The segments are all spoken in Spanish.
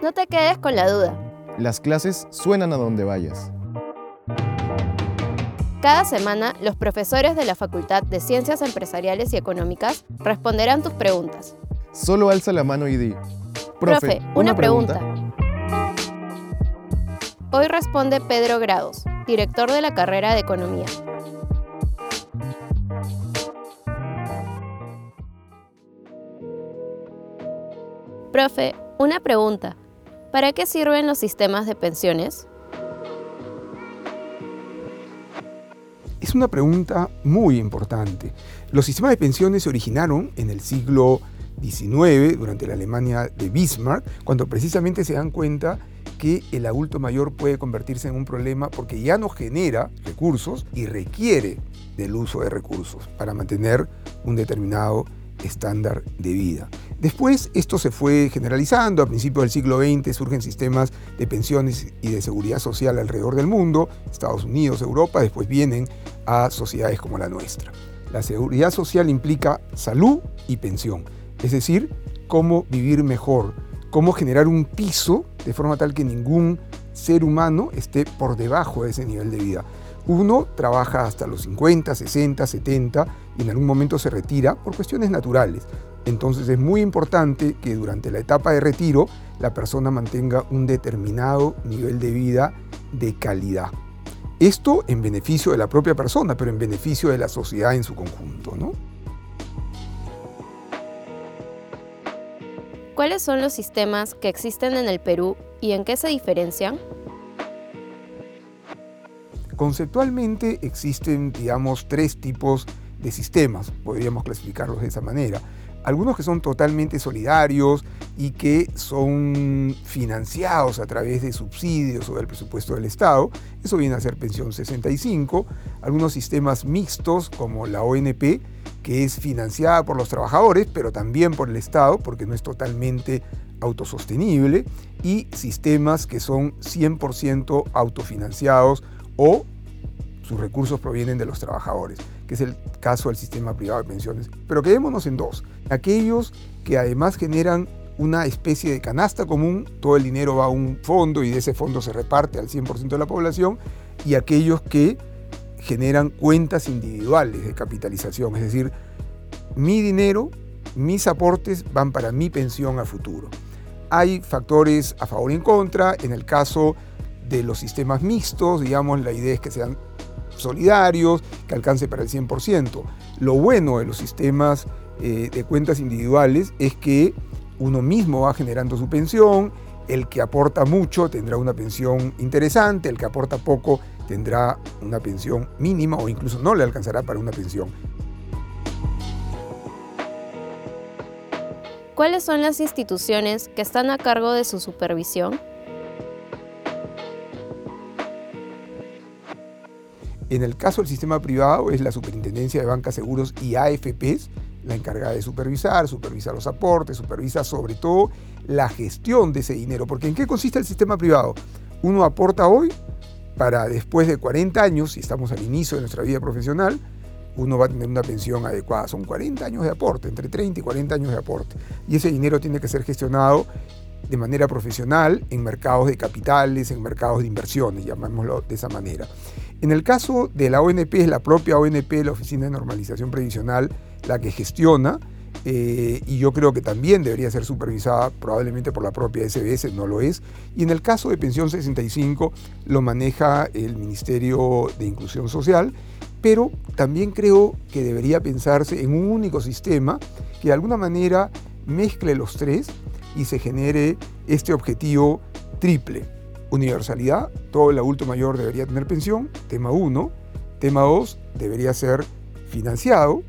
No te quedes con la duda. Las clases suenan a donde vayas. Cada semana, los profesores de la Facultad de Ciencias Empresariales y Económicas responderán tus preguntas. Solo alza la mano y di. Profe, una, pregunta. Hoy responde Pedro Grados, director de la carrera de Economía. Profe, una pregunta. ¿Para qué sirven los sistemas de pensiones? Es una pregunta muy importante. Los sistemas de pensiones se originaron en el siglo XIX, durante la Alemania de Bismarck, cuando precisamente se dan cuenta que el adulto mayor puede convertirse en un problema porque ya no genera recursos y requiere del uso de recursos para mantener un determinado estándar de vida. Después esto se fue generalizando, a principios del siglo XX surgen sistemas de pensiones y de seguridad social alrededor del mundo, Estados Unidos, Europa, después vienen a sociedades como la nuestra. La seguridad social implica salud y pensión, es decir, cómo vivir mejor, cómo generar un piso de forma tal que ningún ser humano esté por debajo de ese nivel de vida. Uno trabaja hasta los 50, 60, 70 y en algún momento se retira por cuestiones naturales. Entonces es muy importante que durante la etapa de retiro la persona mantenga un determinado nivel de vida de calidad. Esto en beneficio de la propia persona, pero en beneficio de la sociedad en su conjunto. ¿no? ¿Cuáles son los sistemas que existen en el Perú y en qué se diferencian? Conceptualmente existen, digamos, tres tipos de sistemas, podríamos clasificarlos de esa manera. Algunos que son totalmente solidarios y que son financiados a través de subsidios o del presupuesto del Estado. Eso viene a ser pensión 65. Algunos sistemas mixtos como la ONP, que es financiada por los trabajadores, pero también por el Estado, porque no es totalmente autosostenible. Y sistemas que son 100% autofinanciados o sus recursos provienen de los trabajadores, que es el caso del sistema privado de pensiones. Pero quedémonos en dos. Aquellos que además generan una especie de canasta común, todo el dinero va a un fondo y de ese fondo se reparte al 100% de la población, y aquellos que generan cuentas individuales de capitalización, es decir, mi dinero, mis aportes van para mi pensión a futuro. Hay factores a favor y en contra, en el caso de los sistemas mixtos, digamos, la idea es que sean solidarios, que alcance para el 100%. Lo bueno de los sistemas eh, de cuentas individuales es que uno mismo va generando su pensión, el que aporta mucho tendrá una pensión interesante, el que aporta poco tendrá una pensión mínima o incluso no le alcanzará para una pensión. ¿Cuáles son las instituciones que están a cargo de su supervisión? En el caso del sistema privado es la Superintendencia de Bancas, Seguros y AFPs la encargada de supervisar, supervisa los aportes, supervisa sobre todo la gestión de ese dinero. Porque ¿en qué consiste el sistema privado? Uno aporta hoy para después de 40 años, si estamos al inicio de nuestra vida profesional, uno va a tener una pensión adecuada. Son 40 años de aporte, entre 30 y 40 años de aporte. Y ese dinero tiene que ser gestionado de manera profesional en mercados de capitales, en mercados de inversiones, llamémoslo de esa manera. En el caso de la ONP, es la propia ONP, la Oficina de Normalización Previsional, la que gestiona, eh, y yo creo que también debería ser supervisada probablemente por la propia SBS, no lo es. Y en el caso de Pensión 65 lo maneja el Ministerio de Inclusión Social, pero también creo que debería pensarse en un único sistema que de alguna manera mezcle los tres y se genere este objetivo triple Universalidad, todo el adulto mayor debería tener pensión, tema 1. Tema 2, debería ser financiado.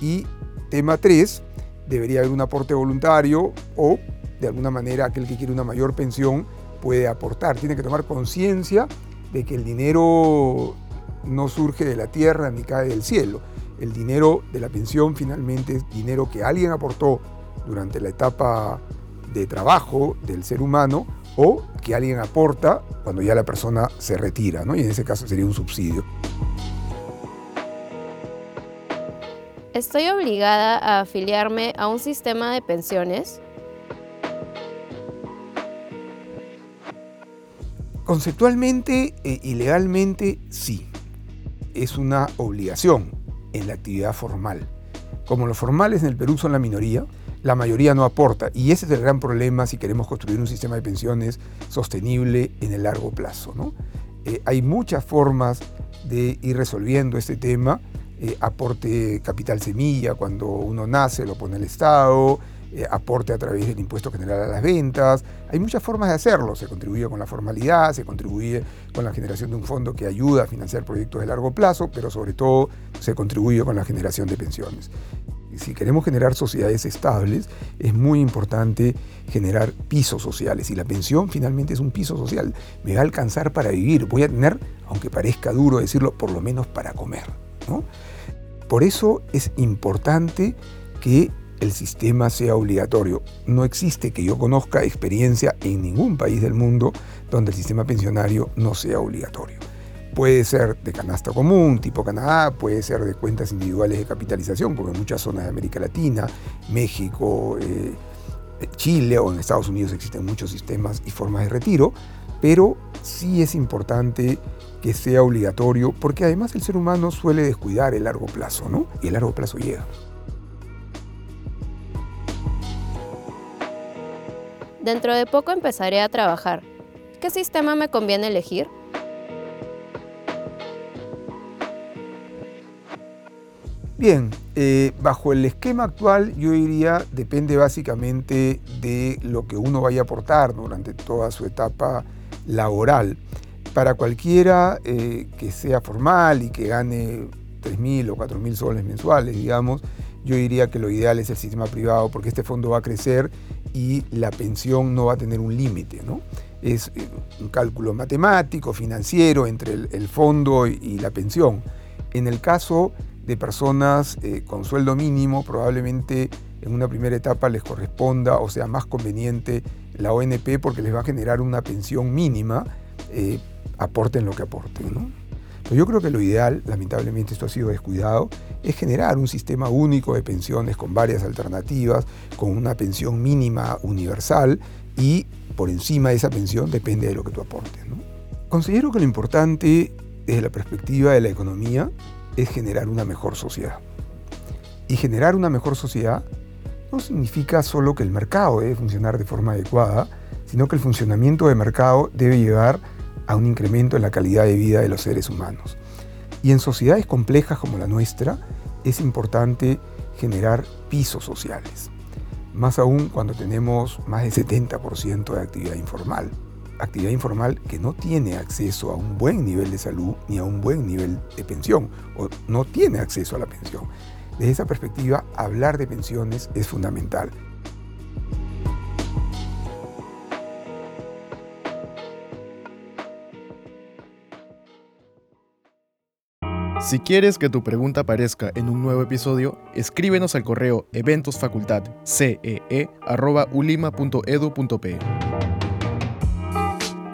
Y tema 3, debería haber un aporte voluntario o de alguna manera aquel que quiere una mayor pensión puede aportar. Tiene que tomar conciencia de que el dinero no surge de la tierra ni cae del cielo. El dinero de la pensión finalmente es dinero que alguien aportó durante la etapa de trabajo del ser humano o que alguien aporta cuando ya la persona se retira, ¿no? y en ese caso sería un subsidio. ¿Estoy obligada a afiliarme a un sistema de pensiones? Conceptualmente y legalmente sí, es una obligación en la actividad formal. Como los formales en el Perú son la minoría, la mayoría no aporta. Y ese es el gran problema si queremos construir un sistema de pensiones sostenible en el largo plazo. ¿no? Eh, hay muchas formas de ir resolviendo este tema. Eh, aporte capital semilla cuando uno nace, lo pone el Estado, eh, aporte a través del impuesto general a las ventas. Hay muchas formas de hacerlo. Se contribuye con la formalidad, se contribuye con la generación de un fondo que ayuda a financiar proyectos de largo plazo, pero sobre todo se contribuye con la generación de pensiones. Si queremos generar sociedades estables, es muy importante generar pisos sociales. Y la pensión finalmente es un piso social. Me va a alcanzar para vivir. Voy a tener, aunque parezca duro decirlo, por lo menos para comer. Por eso es importante que el sistema sea obligatorio. No existe que yo conozca experiencia en ningún país del mundo donde el sistema pensionario no sea obligatorio. Puede ser de canasta común, tipo Canadá, puede ser de cuentas individuales de capitalización, como en muchas zonas de América Latina, México, eh, Chile o en Estados Unidos existen muchos sistemas y formas de retiro, pero sí es importante que sea obligatorio porque además el ser humano suele descuidar el largo plazo, ¿no? Y el largo plazo llega. Dentro de poco empezaré a trabajar. ¿Qué sistema me conviene elegir? Bien, eh, bajo el esquema actual yo diría depende básicamente de lo que uno vaya a aportar durante toda su etapa laboral. Para cualquiera eh, que sea formal y que gane 3.000 o 4.000 soles mensuales, digamos, yo diría que lo ideal es el sistema privado porque este fondo va a crecer y la pensión no va a tener un límite. ¿no? Es eh, un cálculo matemático, financiero entre el, fondo y, la pensión. En el caso de personas eh, con sueldo mínimo, probablemente en una primera etapa les corresponda o sea más conveniente la ONP porque les va a generar una pensión mínima, eh, aporten lo que aporten. ¿no? yo creo que lo ideal, lamentablemente esto ha sido descuidado, es generar un sistema único de pensiones con varias alternativas, con una pensión mínima universal y por encima de esa pensión depende de lo que tú aportes. Considero que lo importante desde la perspectiva de la economía es generar una mejor sociedad. Y generar una mejor sociedad no significa solo que el mercado debe funcionar de forma adecuada, sino que el funcionamiento del mercado debe llevar a un incremento en la calidad de vida de los seres humanos. Y en sociedades complejas como la nuestra es importante generar pisos sociales, más aún cuando tenemos más del 70% de actividad informal. Actividad informal que no tiene acceso a un buen nivel de salud ni a un buen nivel de pensión, o no tiene acceso a la pensión. Desde esa perspectiva, hablar de pensiones es fundamental. Si quieres que tu pregunta aparezca en un nuevo episodio, escríbenos al correo eventosfacultadcee.ulima.edu.pe.